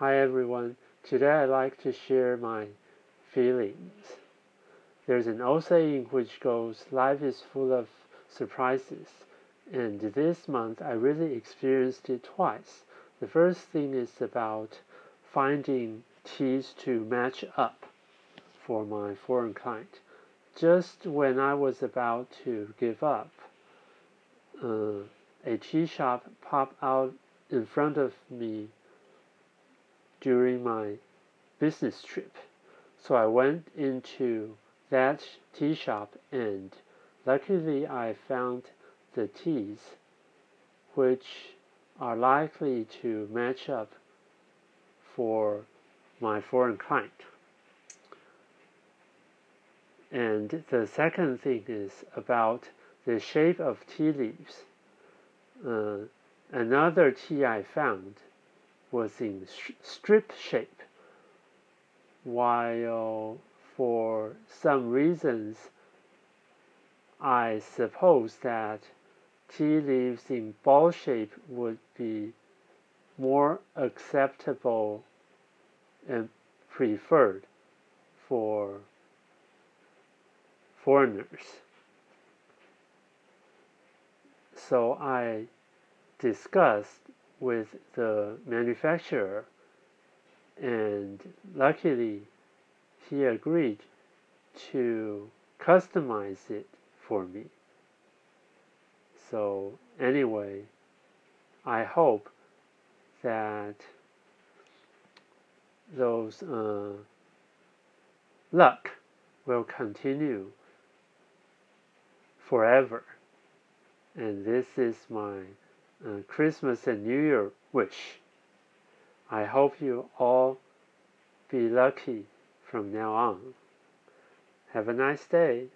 Hi everyone. Today I'd like to share my feelings. There's an old saying which goes, Life is full of surprises. And this month I really experienced it twice. The first thing is about finding teas to match up for my foreign client. Just when I was about to give up, uh, a tea shop popped out in front of me during my business trip. So I went into that tea shop and luckily I found the teas which are likely to match up for my foreign client. And the second thing is about the shape of tea leaves. Uh, another tea I found was in strip shape, while for some reasons I suppose that tea leaves in ball shape would be more acceptable and preferred for foreigners. So I discussed with the manufacturer and luckily he agreed to customize it for me. So anyway, I hope that those uh, luck will continue forever. And this is my Christmas and New Year wish. I hope you all be lucky from now on. Have a nice day.